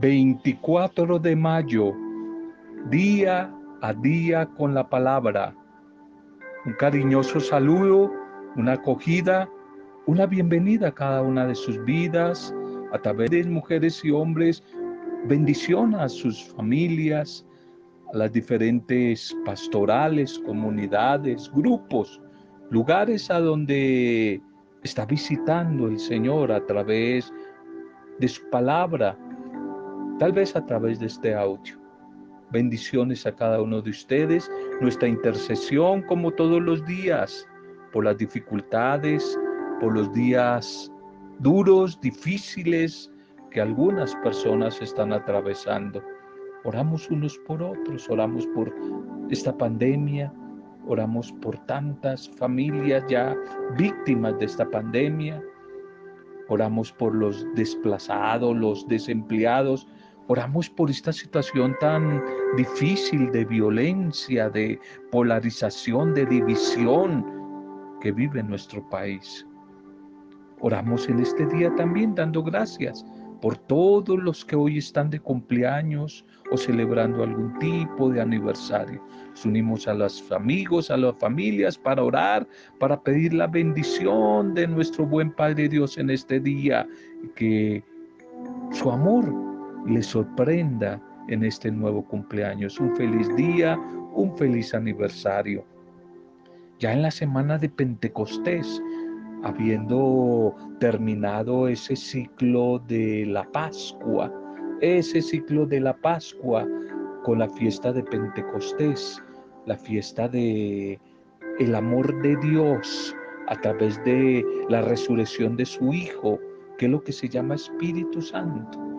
24 de mayo, día a día con la palabra. Un cariñoso saludo, una acogida, una bienvenida a cada una de sus vidas, a través de mujeres y hombres, bendición a sus familias, a las diferentes pastorales, comunidades, grupos, lugares a donde está visitando el Señor a través de su palabra, tal vez a través de este audio. Bendiciones a cada uno de ustedes, nuestra intercesión como todos los días, por las dificultades, por los días duros, difíciles que algunas personas están atravesando. Oramos unos por otros, oramos por esta pandemia, oramos por tantas familias ya víctimas de esta pandemia, oramos por los desplazados, los desempleados, oramos por esta situación tan difícil de violencia, de polarización, de división que vive nuestro país. Oramos en este día también dando gracias por todos los que hoy están de cumpleaños o celebrando algún tipo de aniversario. Nos unimos a los amigos, a las familias para orar, para pedir la bendición de nuestro buen Padre Dios en este día, que su amor les sorprenda en este nuevo cumpleaños. Un feliz día, un feliz aniversario. Ya en la semana de Pentecostés, habiendo terminado ese ciclo de la Pascua, ese ciclo de la Pascua con la fiesta de Pentecostés, la fiesta de el amor de Dios a través de la resurrección de su Hijo, que es lo que se llama Espíritu Santo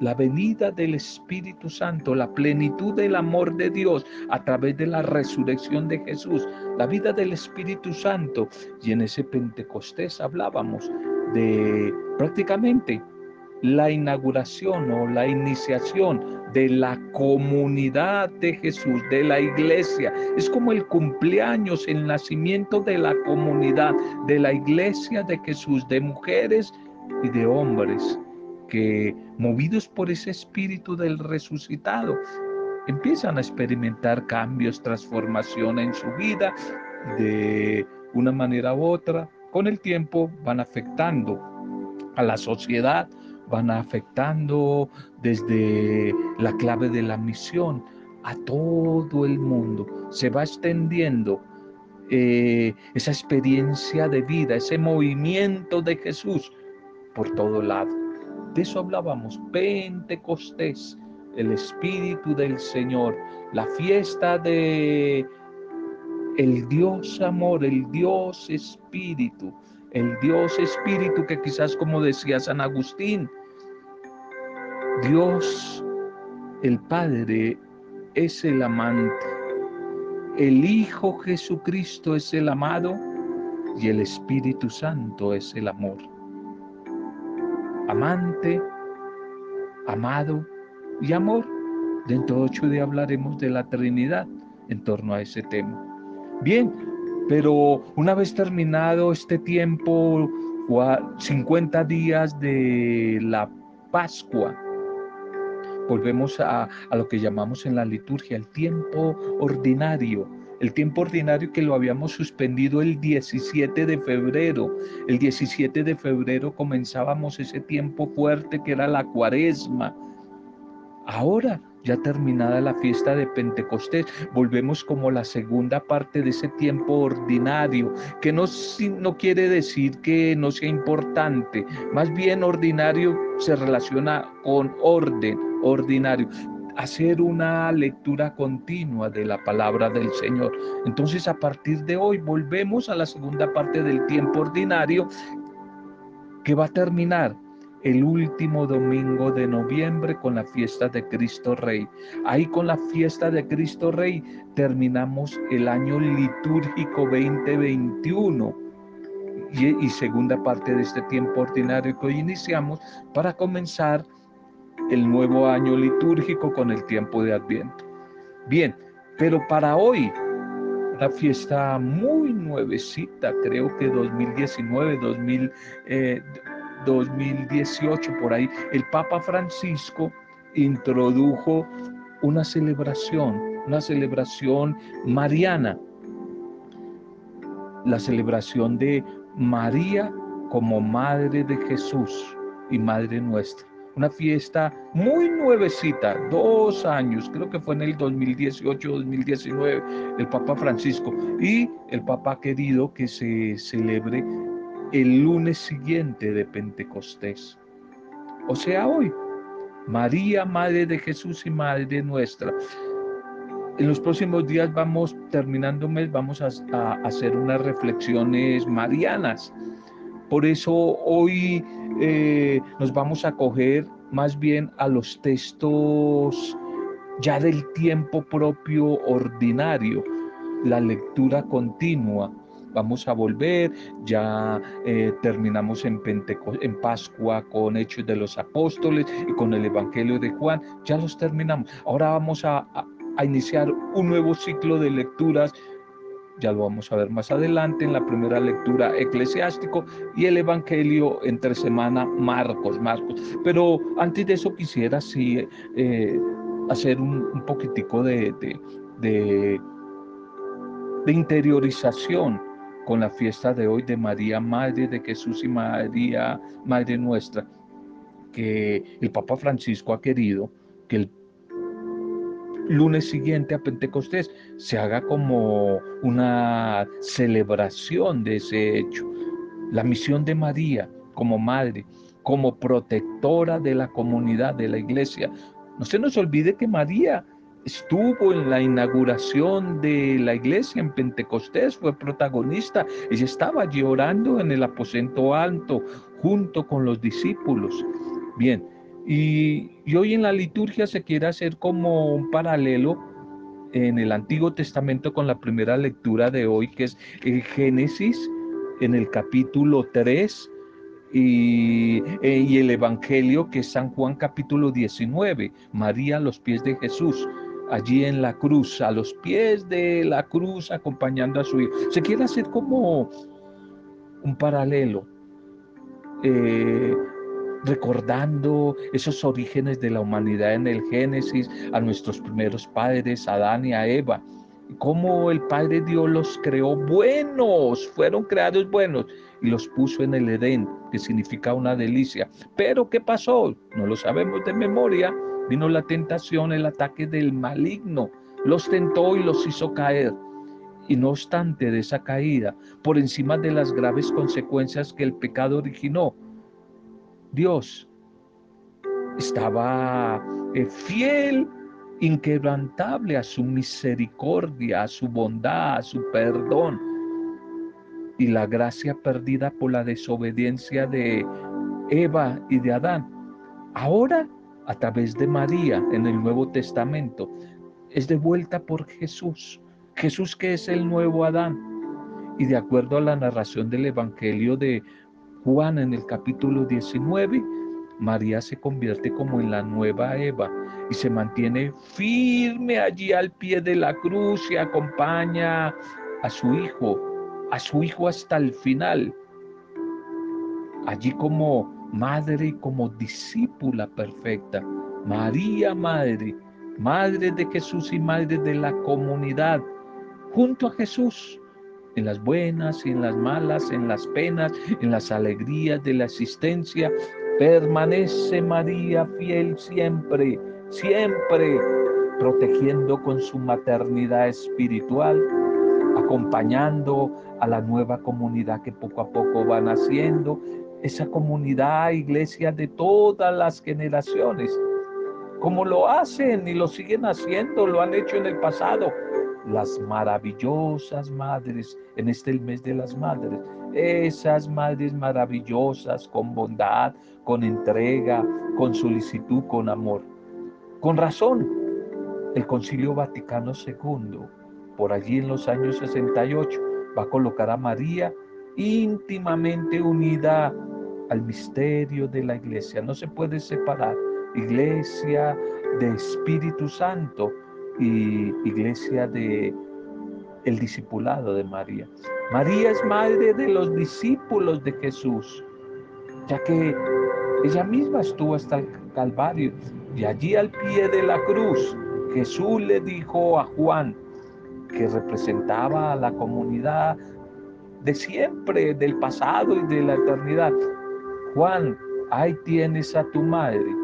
la venida del Espíritu Santo, la plenitud del amor de Dios a través de la resurrección de Jesús, la vida del Espíritu Santo. Y en ese Pentecostés hablábamos de prácticamente la inauguración o la iniciación de la comunidad de Jesús, de la iglesia. Es como el cumpleaños, el nacimiento de la comunidad, de la iglesia de Jesús, de mujeres y de hombres que movidos por ese espíritu del resucitado, empiezan a experimentar cambios, transformación en su vida de una manera u otra. Con el tiempo van afectando a la sociedad, van afectando desde la clave de la misión a todo el mundo. Se va extendiendo eh, esa experiencia de vida, ese movimiento de Jesús por todo lado. De eso hablábamos, Pentecostés, el Espíritu del Señor, la fiesta de el Dios amor, el Dios Espíritu, el Dios Espíritu que quizás como decía San Agustín, Dios el Padre es el amante, el Hijo Jesucristo es el amado y el Espíritu Santo es el amor amante, amado y amor. Dentro de ocho días hablaremos de la Trinidad en torno a ese tema. Bien, pero una vez terminado este tiempo, 50 días de la Pascua, volvemos a, a, lo que llamamos en la liturgia el tiempo ordinario, el tiempo ordinario que lo habíamos suspendido el 17 de febrero. El 17 de febrero comenzábamos ese tiempo fuerte que era la cuaresma. Ahora, ya terminada la fiesta de Pentecostés, volvemos como la segunda parte de ese tiempo ordinario, que no, no quiere decir que no sea importante, más bien ordinario se relaciona con orden, ordinario hacer una lectura continua de la palabra del Señor. Entonces a partir de hoy volvemos a la segunda parte del tiempo ordinario que va a terminar el último domingo de noviembre con la fiesta de Cristo Rey. Ahí con la fiesta de Cristo Rey terminamos el año litúrgico 2021 y, y segunda parte de este tiempo ordinario que hoy iniciamos para comenzar el nuevo año litúrgico con el tiempo de Adviento. Bien, pero para hoy, una fiesta muy nuevecita, creo que 2019, 2018, por ahí, el Papa Francisco introdujo una celebración, una celebración mariana, la celebración de María como Madre de Jesús y Madre nuestra. Una fiesta muy nuevecita, dos años, creo que fue en el 2018-2019, el Papa Francisco. Y el Papa querido que se celebre el lunes siguiente de Pentecostés. O sea, hoy, María, Madre de Jesús y Madre nuestra. En los próximos días vamos, terminando mes, vamos a, hacer unas reflexiones marianas. Por eso hoy eh, nos vamos a coger más bien a los textos ya del tiempo propio ordinario, la lectura continua. Vamos a volver, ya eh, terminamos en, en Pascua con Hechos de los Apóstoles y con el Evangelio de Juan, ya los terminamos. Ahora vamos a iniciar un nuevo ciclo de lecturas. Ya lo vamos a ver más adelante en la primera lectura eclesiástico y el Evangelio entre semana Marcos, Marcos. Pero antes de eso quisiera sí eh, hacer un, poquitico de, de, de interiorización con la fiesta de hoy de María, Madre de Jesús y María, Madre nuestra, que el Papa Francisco ha querido que el lunes siguiente a Pentecostés se haga como una celebración de ese hecho. La misión de María como madre, como protectora de la comunidad, de la iglesia. No se nos olvide que María estuvo en la inauguración de la iglesia en Pentecostés, fue protagonista. Ella estaba llorando en el aposento alto junto con los discípulos. Bien, y, hoy en la liturgia se quiere hacer como un paralelo en el Antiguo Testamento con la primera lectura de hoy, que es Génesis, en el capítulo 3, y, eh, y, el Evangelio, que es San Juan capítulo 19, María a los pies de Jesús, allí en la cruz, a los pies de la cruz, acompañando a su hijo. Se quiere hacer como un paralelo. Eh, recordando esos orígenes de la humanidad en el Génesis, a nuestros primeros padres, Adán y a Eva, cómo el Padre Dios los creó buenos, fueron creados buenos y los puso en el Edén, que significa una delicia. Pero ¿qué pasó? No lo sabemos de memoria. Vino la tentación, el ataque del maligno, los tentó y los hizo caer. Y no obstante de esa caída, por encima de las graves consecuencias que el pecado originó, Dios estaba eh, fiel, inquebrantable a su misericordia, a su bondad, a su perdón. Y la gracia perdida por la desobediencia de Eva y de Adán. Ahora, a través de María en el Nuevo Testamento, es devuelta por Jesús. Jesús que es el nuevo Adán. Y de acuerdo a la narración del Evangelio de Juan en el capítulo 19, María se convierte como en la nueva Eva y se mantiene firme allí al pie de la cruz y acompaña a su hijo, a su hijo hasta el final. Allí como madre y como discípula perfecta. María Madre, Madre de Jesús y Madre de la comunidad, junto a Jesús en las buenas en las malas, en las penas, en las alegrías de la existencia. Permanece María fiel siempre, siempre, protegiendo con su maternidad espiritual, acompañando a la nueva comunidad que poco a poco va naciendo, esa comunidad, iglesia de todas las generaciones, como lo hacen y lo siguen haciendo, lo han hecho en el pasado, las maravillosas madres en este mes de las madres, esas madres maravillosas con bondad, con entrega, con solicitud, con amor. Con razón, el Concilio Vaticano II, por allí en los años 68, va a colocar a María íntimamente unida al misterio de la iglesia. No se puede separar iglesia de Espíritu Santo y iglesia de el discipulado de María. María es madre de los discípulos de Jesús, ya que ella misma estuvo hasta el Calvario Y allí al pie de la cruz, Jesús le dijo a Juan, que representaba a la comunidad de siempre, del pasado y de la eternidad. Juan, ahí tienes a tu madre.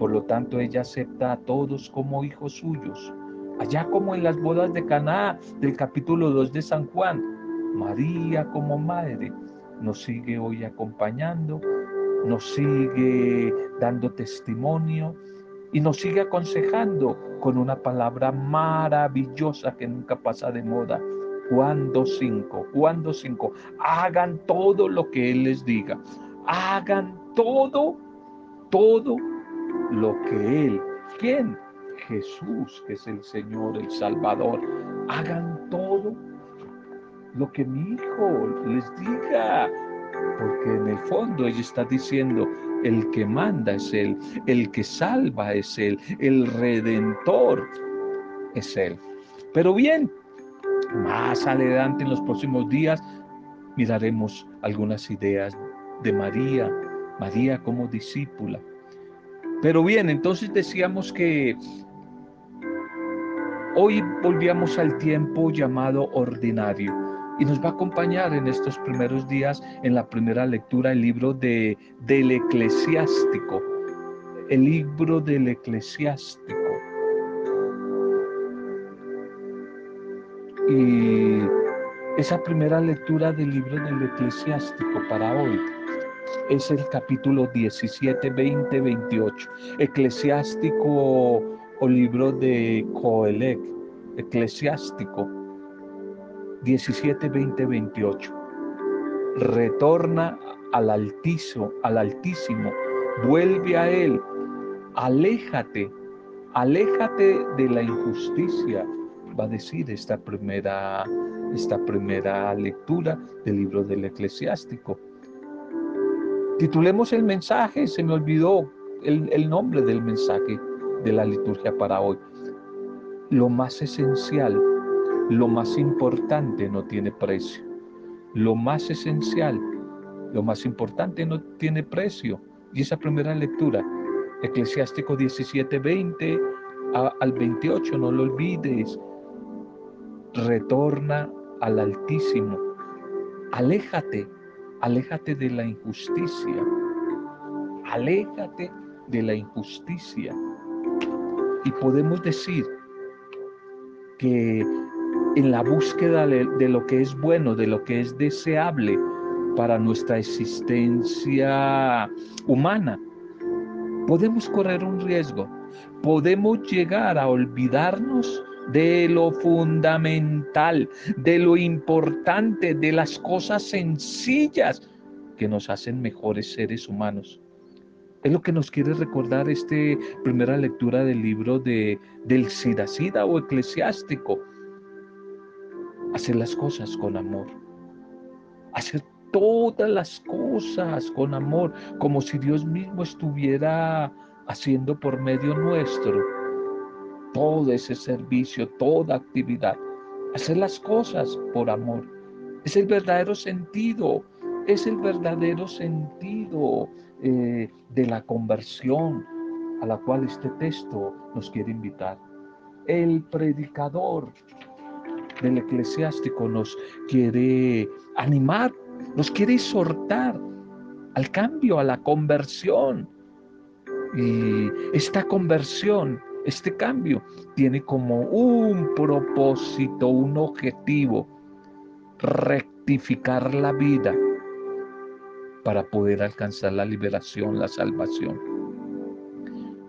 Por lo tanto, ella acepta a todos como hijos suyos. Allá como en las bodas de Caná del capítulo 2 de San Juan, María como madre nos sigue hoy acompañando, nos sigue dando testimonio y nos sigue aconsejando con una palabra maravillosa que nunca pasa de moda. Juan 2.5, Juan 2.5, hagan todo lo que Él les diga, hagan todo, todo lo que Él, ¿quién? Jesús, que es el Señor, el Salvador, hagan todo lo que mi hijo les diga, porque en el fondo ella está diciendo, el que manda es Él, el que salva es Él, el redentor es Él. Pero bien, más adelante en los próximos días miraremos algunas ideas de María, María como discípula. Pero bien, entonces decíamos que hoy volvíamos al tiempo llamado ordinario y nos va a acompañar en estos primeros días en la primera lectura el libro de, del eclesiástico, el libro del eclesiástico. Y esa primera lectura del libro del eclesiástico para hoy es el capítulo 17, 20, 28. Eclesiástico o libro de Coelec, eclesiástico 17, 20, 28. Retorna al Altísimo, al Altísimo, vuelve a Él, aléjate, aléjate de la injusticia, va a decir esta primera, esta primera lectura del libro del eclesiástico. Titulemos el mensaje, se me olvidó el, nombre del mensaje de la liturgia para hoy. Lo más esencial lo más importante no tiene precio. Lo más esencial, lo más importante no tiene precio. Y esa primera lectura, Eclesiástico 17, 20 al 28, no lo olvides. Retorna al Altísimo. Aléjate, aléjate de la injusticia. Aléjate de la injusticia. Y podemos decir que en la búsqueda de, lo que es bueno, de lo que es deseable para nuestra existencia humana, podemos correr un riesgo, podemos llegar a olvidarnos de lo fundamental, de lo importante, de las cosas sencillas que nos hacen mejores seres humanos. Es lo que nos quiere recordar esta primera lectura del libro de, del Sidacida o eclesiástico. Hacer las cosas con amor, hacer todas las cosas con amor, como si Dios mismo estuviera haciendo por medio nuestro todo ese servicio, toda actividad, hacer las cosas por amor. Es el verdadero sentido, es el verdadero sentido eh, de la conversión a la cual este texto nos quiere invitar. El predicador del eclesiástico nos quiere animar, nos quiere exhortar al cambio, a la conversión. Y esta conversión, este cambio, tiene como un propósito, un objetivo, rectificar la vida para poder alcanzar la liberación, la salvación.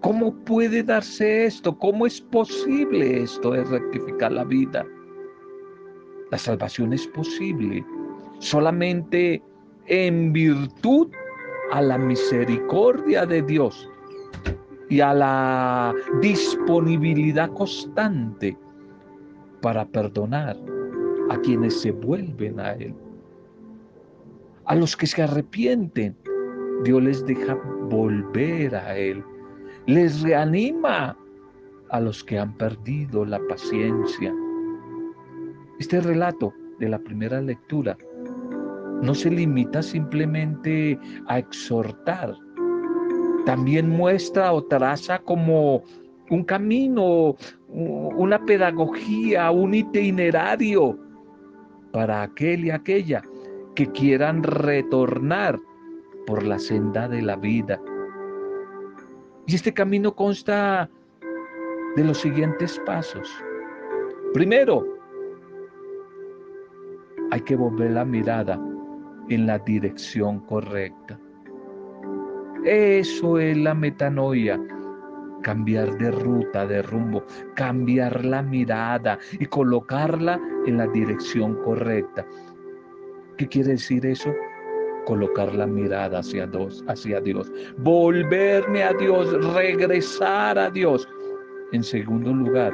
¿Cómo puede darse esto? ¿Cómo es posible esto de rectificar la vida? La salvación es posible solamente en virtud a la misericordia de Dios y a la disponibilidad constante para perdonar a quienes se vuelven a Él. A los que se arrepienten, Dios les deja volver a Él. Les reanima a los que han perdido la paciencia este relato de la primera lectura no se limita simplemente a exhortar, también muestra o traza como un camino, una pedagogía, un itinerario para aquel y aquella que quieran retornar por la senda de la vida. Y este camino consta de los siguientes pasos. Primero, hay que volver la mirada en la dirección correcta. Eso es la metanoia. Cambiar de ruta, de rumbo, cambiar la mirada y colocarla en la dirección correcta. ¿Qué quiere decir eso? Colocar la mirada hacia Dios, hacia Dios, volverme a Dios, regresar a Dios. En segundo lugar,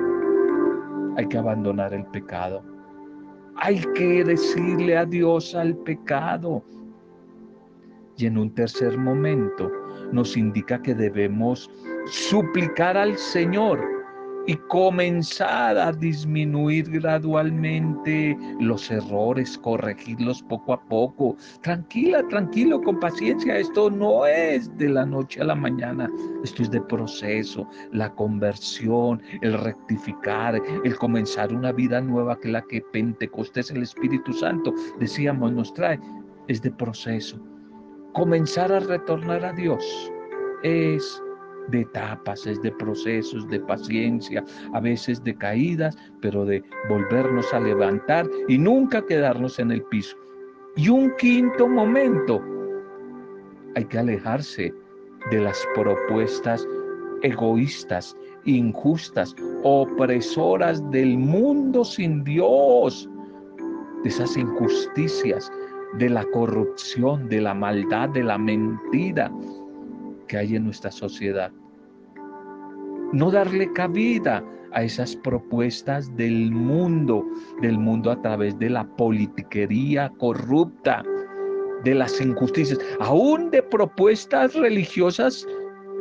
hay que abandonar el pecado. Hay que decirle adiós al pecado. Y en un tercer momento nos indica que debemos suplicar al Señor y comenzar a disminuir gradualmente los errores, corregirlos poco a poco. Tranquila, tranquilo, con paciencia. Esto no es de la noche a la mañana. Esto es de proceso, la conversión, el rectificar, el comenzar una vida nueva que la que Pentecostés, el Espíritu Santo, decíamos, nos trae. Es de proceso comenzar a retornar a Dios es de etapas, es de procesos, de paciencia, a veces de caídas, pero de volvernos a levantar y nunca quedarnos en el piso. Y un quinto momento, hay que alejarse de las propuestas egoístas, injustas, opresoras del mundo sin Dios, de esas injusticias, de la corrupción, de la maldad, de la mentira que hay en nuestra sociedad. No darle cabida a esas propuestas del mundo, del mundo a través de la politiquería corrupta, de las injusticias, aún de propuestas religiosas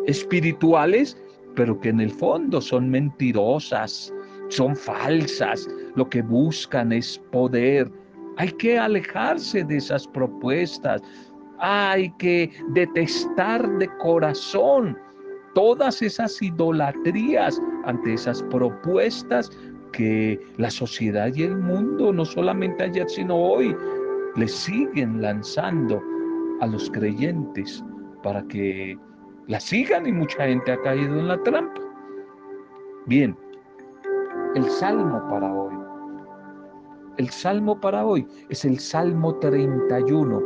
espirituales, pero que en el fondo son mentirosas, son falsas, lo que buscan es poder, hay que alejarse de esas propuestas. Hay que detestar de corazón todas esas idolatrías ante esas propuestas que la sociedad y el mundo, no solamente ayer, sino hoy, le siguen lanzando a los creyentes para que la sigan y mucha gente ha caído en la trampa. Bien, el salmo para hoy el salmo para hoy es el Salmo 31.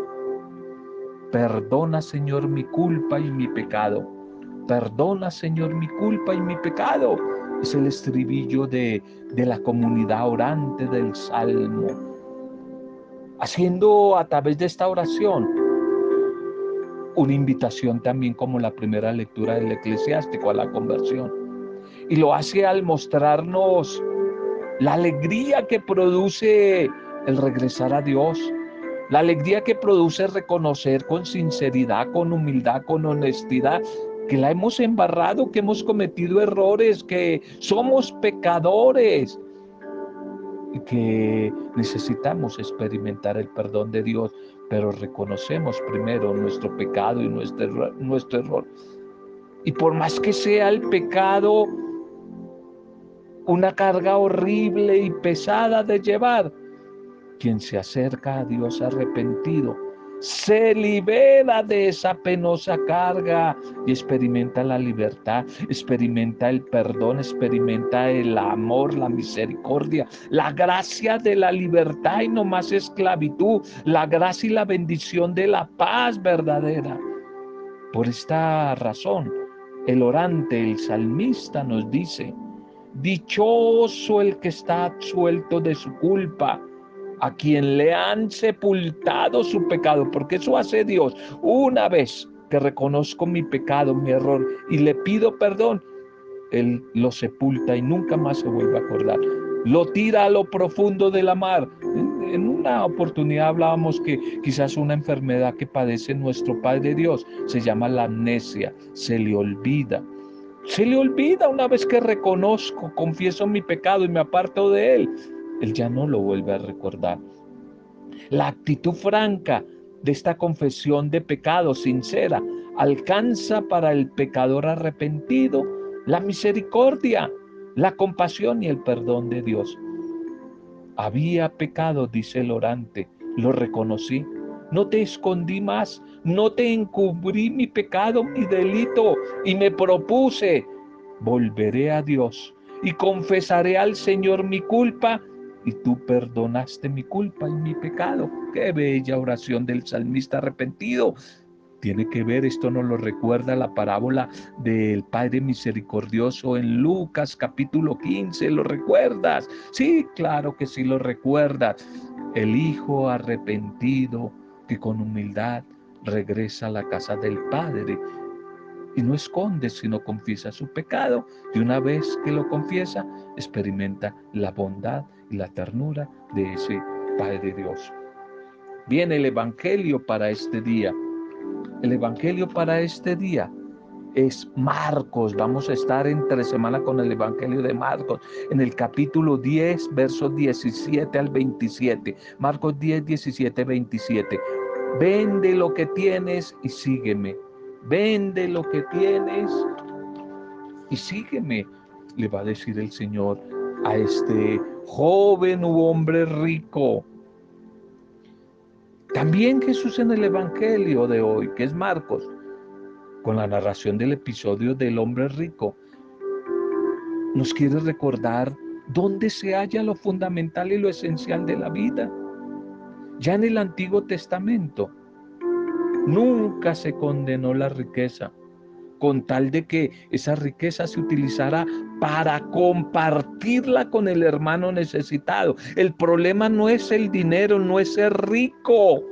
Perdona, Señor, mi culpa y mi pecado. Perdona, Señor, mi culpa y mi pecado. Es el estribillo de, de la comunidad orante del Salmo. Haciendo a través de esta oración una invitación también como la primera lectura del eclesiástico a la conversión. Y lo hace al mostrarnos la alegría que produce el regresar a Dios, la alegría que produce reconocer con sinceridad, con humildad, con honestidad, que la hemos embarrado, que hemos cometido errores, que somos pecadores y que necesitamos experimentar el perdón de Dios, pero reconocemos primero nuestro pecado y nuestro, nuestro error. Y por más que sea el pecado, una carga horrible y pesada de llevar. Quien se acerca a Dios arrepentido se libera de esa penosa carga y experimenta la libertad, experimenta el perdón, experimenta el amor, la misericordia, la gracia de la libertad y no más esclavitud, la gracia y la bendición de la paz verdadera. Por esta razón, el orante, el salmista nos dice, Dichoso el que está absuelto de su culpa, a quien le han sepultado su pecado, porque eso hace Dios. Una vez que reconozco mi pecado, mi error, y le pido perdón, Él lo sepulta y nunca más se vuelve a acordar. Lo tira a lo profundo de la mar. En una oportunidad hablábamos que quizás una enfermedad que padece nuestro Padre Dios se llama la amnesia, se le olvida. Se le olvida una vez que reconozco, confieso mi pecado y me aparto de él. Él ya no lo vuelve a recordar. La actitud franca de esta confesión de pecado sincera alcanza para el pecador arrepentido la misericordia, la compasión y el perdón de Dios. Había pecado, dice el orante, lo reconocí. No te escondí más, no te encubrí mi pecado, mi delito, y me propuse, volveré a Dios y confesaré al Señor mi culpa, y tú perdonaste mi culpa y mi pecado. Qué bella oración del salmista arrepentido tiene que ver, esto nos lo recuerda la parábola del Padre Misericordioso en Lucas capítulo 15, ¿lo recuerdas? Sí, claro que sí lo recuerdas. El Hijo arrepentido que con humildad regresa a la casa del Padre y no esconde, sino confiesa su pecado. Y una vez que lo confiesa, experimenta la bondad y la ternura de ese Padre Dios. Viene el Evangelio para este día. El Evangelio para este día es Marcos. Vamos a estar entre semana con el Evangelio de Marcos en el capítulo 10, versos 17 al 27. Marcos 10, 17, 27. Vende lo que tienes y sígueme. Vende lo que tienes y sígueme, le va a decir el Señor a este joven u hombre rico también Jesús en el Evangelio de hoy, que es Marcos, con la narración del episodio del hombre rico, nos quiere recordar dónde se halla lo fundamental y lo esencial de la vida. Ya en el Antiguo Testamento nunca se condenó la riqueza, con tal de que esa riqueza se utilizara para compartirla con el hermano necesitado. El problema no es el dinero, no es ser rico.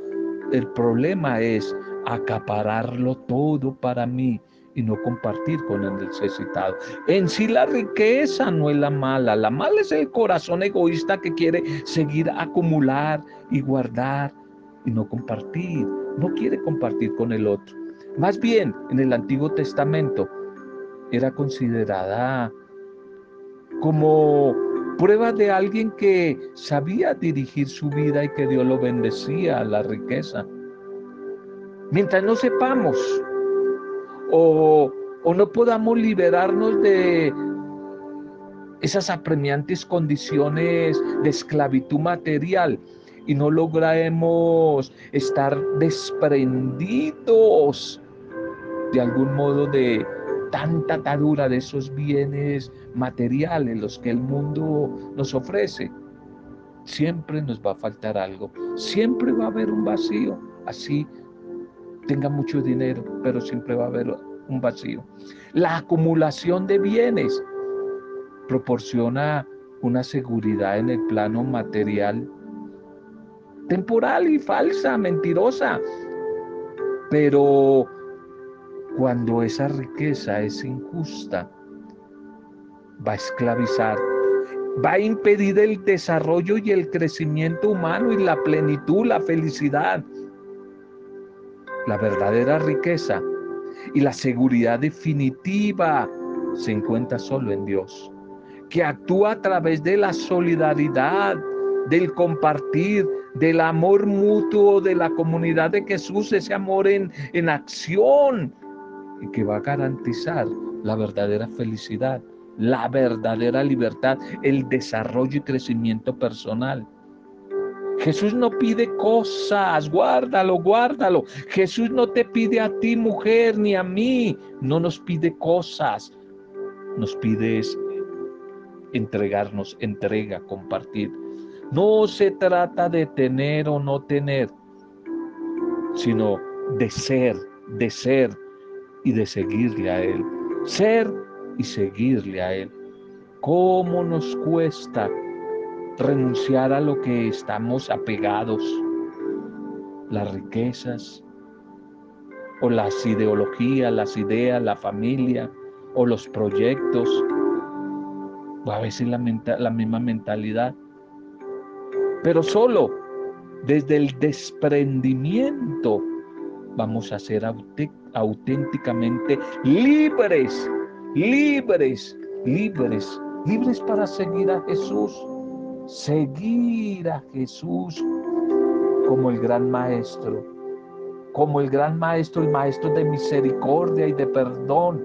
El problema es acapararlo todo para mí y no compartir con el necesitado. En sí la riqueza no es la mala, la mala es el corazón egoísta que quiere seguir acumular y guardar y no compartir, no quiere compartir con el otro. Más bien, en el Antiguo Testamento era considerada como prueba de alguien que sabía dirigir su vida y que Dios lo bendecía a la riqueza. Mientras no sepamos o, o no podamos liberarnos de esas apremiantes condiciones de esclavitud material, y no lograremos estar desprendidos de algún modo de tanta atadura de esos bienes materiales, los que el mundo nos ofrece, siempre nos va a faltar algo, siempre va a haber un vacío, así tenga mucho dinero, pero siempre va a haber un vacío. La acumulación de bienes proporciona una seguridad en el plano material temporal y falsa, mentirosa, pero cuando esa riqueza es injusta, va a esclavizar, va a impedir el desarrollo y el crecimiento humano y la plenitud, la felicidad. La verdadera riqueza y la seguridad definitiva se encuentra solo en Dios, que actúa a través de la solidaridad, del compartir, del amor mutuo de la comunidad de Jesús, ese amor en, en acción, y que va a garantizar la verdadera felicidad, la verdadera libertad, el desarrollo y crecimiento personal. Jesús no pide cosas, guárdalo, guárdalo. Jesús no te pide a ti, mujer, ni a mí. No nos pide cosas. Nos pide entregarnos, entrega, compartir. No se trata de tener o no tener, sino de ser, de ser y de seguirle a Él. Ser y seguirle a Él. ¿Cómo nos cuesta renunciar a lo que estamos apegados? Las riquezas o las ideologías, las ideas, la familia o los proyectos o a veces la, la misma mentalidad. Pero solo desde el desprendimiento vamos a ser auténticamente libres, libres, libres, libres para seguir a Jesús, seguir a Jesús como el gran maestro, como el gran maestro, el maestro de misericordia y de perdón,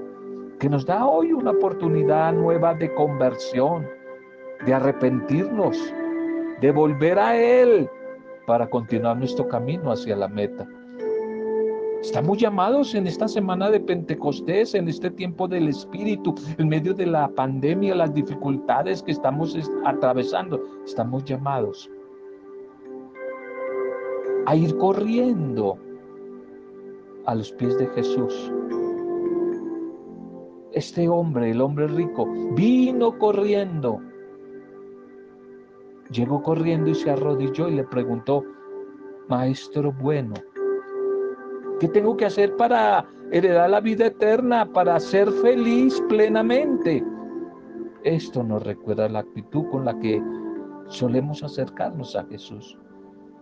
que nos da hoy una oportunidad nueva de conversión, de arrepentirnos, de volver a Él para continuar nuestro camino hacia la meta. Estamos llamados en esta semana de Pentecostés, en este tiempo del Espíritu, en medio de la pandemia, las dificultades que estamos atravesando. Estamos llamados a ir corriendo a los pies de Jesús. Este hombre, el hombre rico, vino corriendo. Llegó corriendo y se arrodilló y le preguntó, Maestro bueno, ¿Qué tengo que hacer para heredar la vida eterna, para ser feliz plenamente? Esto nos recuerda la actitud con la que solemos acercarnos a Jesús.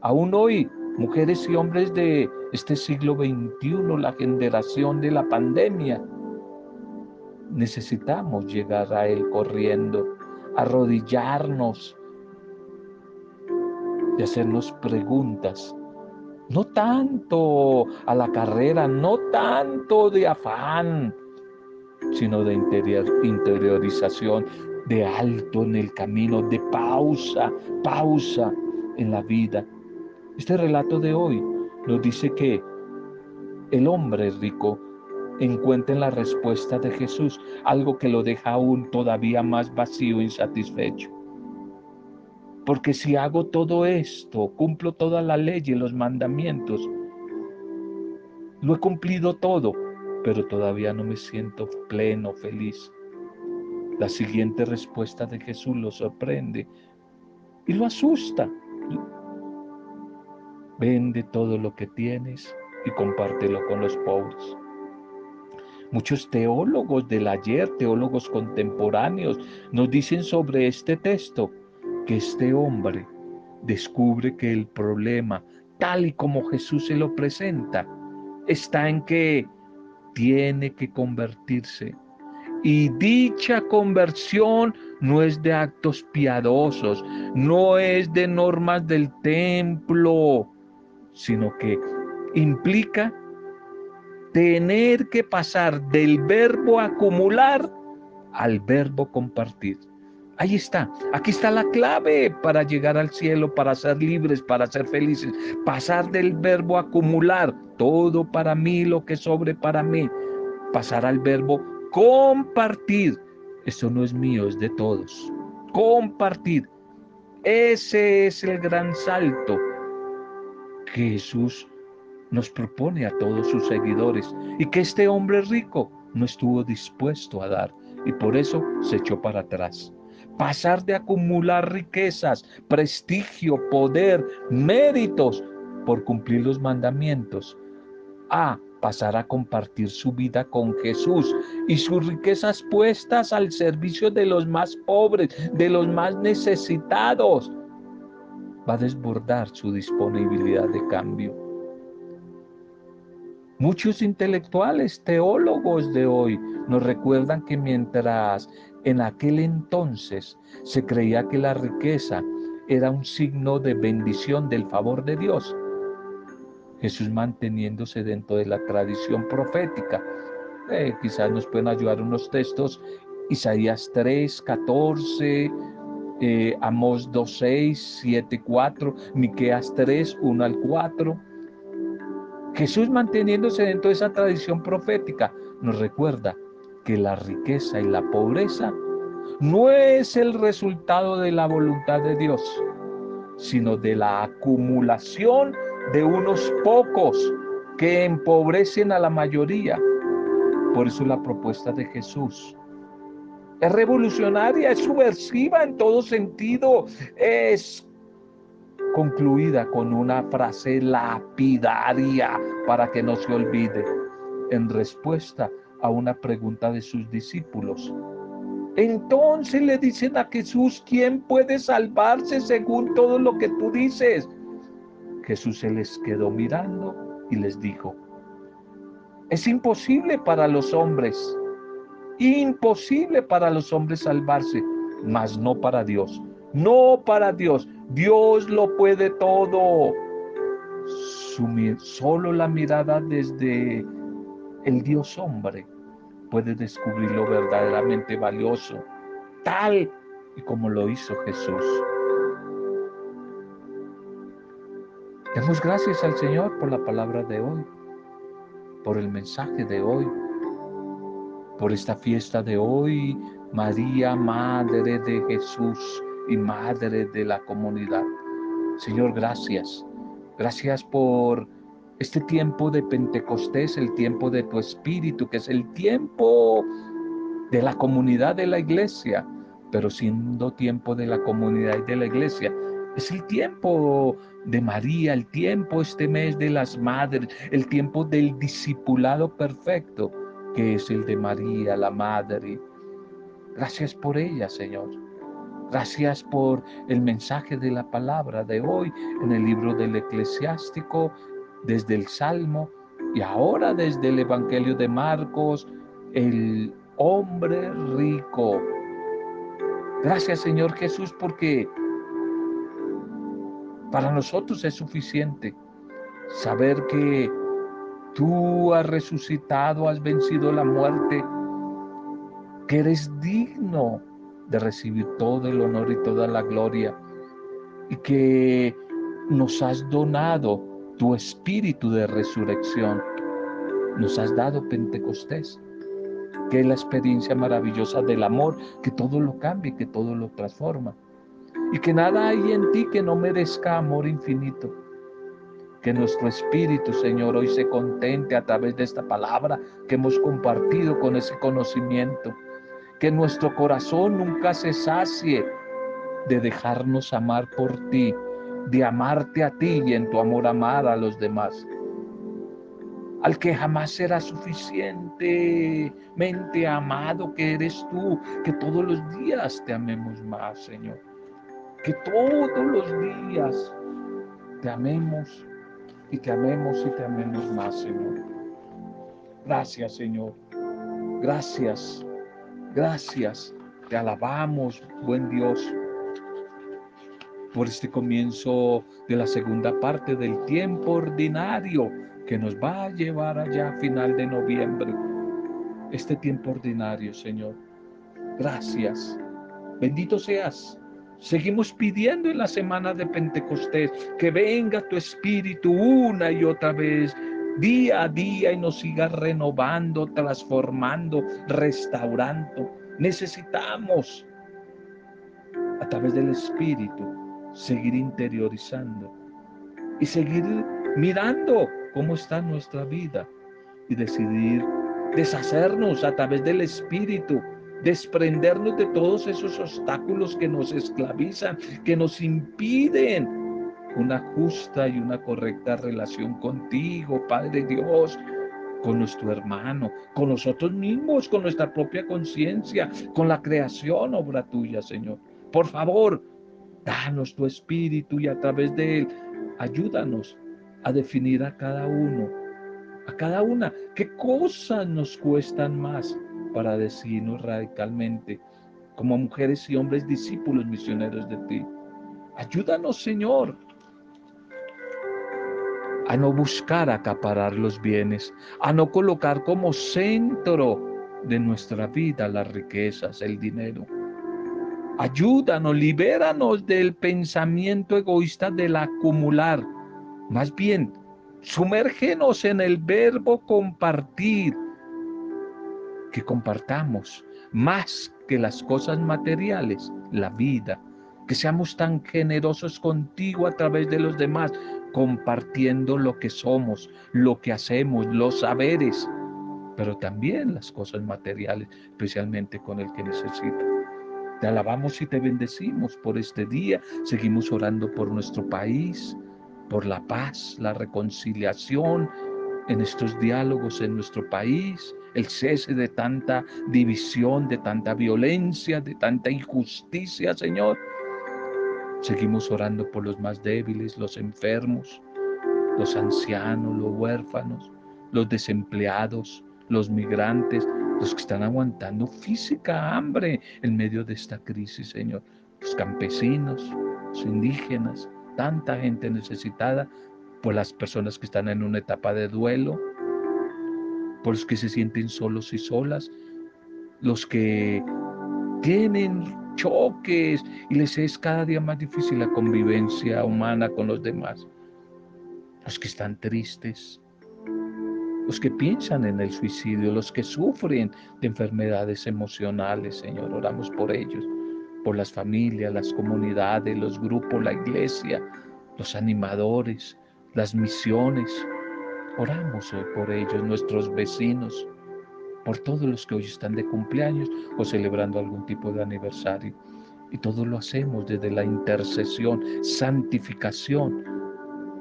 Aún hoy, mujeres y hombres de este siglo XXI, la generación de la pandemia, necesitamos llegar a Él corriendo, arrodillarnos y hacernos preguntas no tanto a la carrera, no tanto de afán, sino de interiorización, de alto en el camino, de pausa, pausa en la vida. Este relato de hoy nos dice que el hombre rico encuentra en la respuesta de Jesús algo que lo deja aún todavía más vacío e insatisfecho. Porque si hago todo esto, cumplo toda la ley y los mandamientos, lo he cumplido todo, pero todavía no me siento pleno, feliz. La siguiente respuesta de Jesús lo sorprende y lo asusta. Vende todo lo que tienes y compártelo con los pobres. Muchos teólogos del ayer, teólogos contemporáneos, nos dicen sobre este texto que este hombre descubre que el problema, tal y como Jesús se lo presenta, está en que tiene que convertirse. Y dicha conversión no es de actos piadosos, no es de normas del templo, sino que implica tener que pasar del verbo acumular al verbo compartir. Ahí está, aquí está la clave para llegar al cielo, para ser libres, para ser felices. Pasar del verbo acumular, todo para mí, lo que sobre para mí. Pasar al verbo compartir. Eso no es mío, es de todos. Compartir. Ese es el gran salto que Jesús nos propone a todos sus seguidores y que este hombre rico no estuvo dispuesto a dar y por eso se echó para atrás pasar de acumular riquezas, prestigio, poder, méritos por cumplir los mandamientos, a pasar a compartir su vida con Jesús y sus riquezas puestas al servicio de los más pobres, de los más necesitados, va a desbordar su disponibilidad de cambio. Muchos intelectuales, teólogos de hoy nos recuerdan que mientras en aquel entonces se creía que la riqueza era un signo de bendición del favor de Dios. Jesús manteniéndose dentro de la tradición profética. Eh, quizás nos pueden ayudar unos textos, Isaías 3, 14, eh, Amós 2, 6, 7, 4, Miqueas 3, 1 al 4. Jesús manteniéndose dentro de esa tradición profética nos recuerda que la riqueza y la pobreza no es el resultado de la voluntad de Dios, sino de la acumulación de unos pocos que empobrecen a la mayoría. Por eso la propuesta de Jesús es revolucionaria, es subversiva en todo sentido, es concluida con una frase lapidaria para que no se olvide, en respuesta a una pregunta de sus discípulos. Entonces le dicen a Jesús, ¿quién puede salvarse según todo lo que tú dices? Jesús se les quedó mirando y les dijo, es imposible para los hombres, imposible para los hombres salvarse, mas no para Dios, no para Dios, Dios lo puede todo solo la mirada desde el Dios hombre puede descubrir lo verdaderamente valioso, tal y como lo hizo Jesús. Demos gracias al Señor por la palabra de hoy, por el mensaje de hoy, por esta fiesta de hoy, María, Madre de Jesús y Madre de la comunidad. Señor, gracias. Gracias por este tiempo de Pentecostés, el tiempo de tu Espíritu, que es el tiempo de la comunidad de la iglesia, pero siendo tiempo de la comunidad y de la iglesia, es el tiempo de María, el tiempo este mes de las madres, el tiempo del discipulado perfecto, que es el de María, la madre. Gracias por ella, Señor. Gracias por el mensaje de la palabra de hoy en el libro del eclesiástico, desde el Salmo y ahora desde el Evangelio de Marcos, el hombre rico. Gracias Señor Jesús porque para nosotros es suficiente saber que tú has resucitado, has vencido la muerte, que eres digno de recibir todo el honor y toda la gloria y que nos has donado tu espíritu de resurrección. Nos has dado Pentecostés, que es la experiencia maravillosa del amor, que todo lo cambia, que todo lo transforma. Y que nada hay en ti que no merezca amor infinito. Que nuestro espíritu, Señor, hoy se contente a través de esta palabra que hemos compartido con ese conocimiento que nuestro corazón nunca se sacie de dejarnos amar por ti, de amarte a ti y en tu amor amar a los demás. Al que jamás será suficientemente amado que eres tú, que todos los días te amemos más, Señor. Que todos los días te amemos y te amemos y te amemos más, Señor. Gracias, Señor. Gracias Gracias, te alabamos, buen Dios, por este comienzo de la segunda parte del tiempo ordinario que nos va a llevar allá a final de noviembre. Este tiempo ordinario, Señor. Gracias. Bendito seas. Seguimos pidiendo en la semana de Pentecostés que venga tu Espíritu una y otra vez día a día y nos siga renovando, transformando, restaurando. Necesitamos a través del Espíritu seguir interiorizando y seguir mirando cómo está nuestra vida y decidir deshacernos a través del Espíritu, desprendernos de todos esos obstáculos que nos esclavizan, que nos impiden una justa y una correcta relación contigo, Padre Dios, con nuestro hermano, con nosotros mismos, con nuestra propia conciencia, con la creación, obra tuya, Señor. Por favor, danos tu espíritu y a través de él, ayúdanos a definir a cada uno, a cada una, qué cosas nos cuestan más para decirnos radicalmente como mujeres y hombres discípulos misioneros de ti. Ayúdanos, Señor, a no buscar acaparar los bienes, a no colocar como centro de nuestra vida las riquezas, el dinero. Ayúdanos, libéranos del pensamiento egoísta del acumular. Más bien, sumérgenos en el verbo compartir, que compartamos más que las cosas materiales, la vida, que seamos tan generosos contigo a través de los demás, compartiendo lo que somos, lo que hacemos, los saberes, pero también las cosas materiales, especialmente con el que necesita. Te alabamos y te bendecimos por este día. Seguimos orando por nuestro país, por la paz, la reconciliación en estos diálogos en nuestro país, el cese de tanta división, de tanta violencia, de tanta injusticia, Señor. Seguimos orando por los más débiles, los enfermos, los ancianos, los huérfanos, los desempleados, los migrantes, los que están aguantando física hambre en medio de esta crisis, Señor. Los campesinos, los indígenas, tanta gente necesitada. por las personas que están en una etapa de duelo, por los que se sienten solos y solas, los que tienen choques y les es cada día más difícil la convivencia humana con los demás, los que están tristes, los que piensan en el suicidio, los que sufren de enfermedades emocionales, Señor, oramos por ellos, por las familias, las comunidades, los grupos, la iglesia, los animadores, las misiones. Oramos hoy por ellos, nuestros vecinos, por todos los que hoy están de cumpleaños o celebrando algún tipo de aniversario. Y todo lo hacemos desde la intercesión, santificación,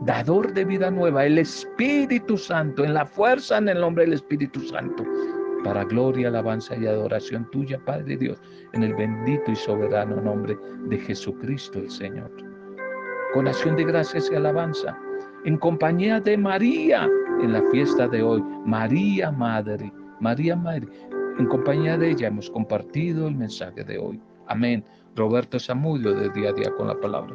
dador de vida nueva, el Espíritu Santo, en la fuerza, en el nombre del Espíritu Santo, para gloria, alabanza y adoración tuya, Padre Dios, en el bendito y soberano nombre de Jesucristo el Señor. Con acción de gracias y alabanza, en compañía de María en la fiesta de hoy, María Madre, María Madre, en compañía de ella hemos compartido el mensaje de hoy. Amén. Roberto Samudio de día a día con la palabra.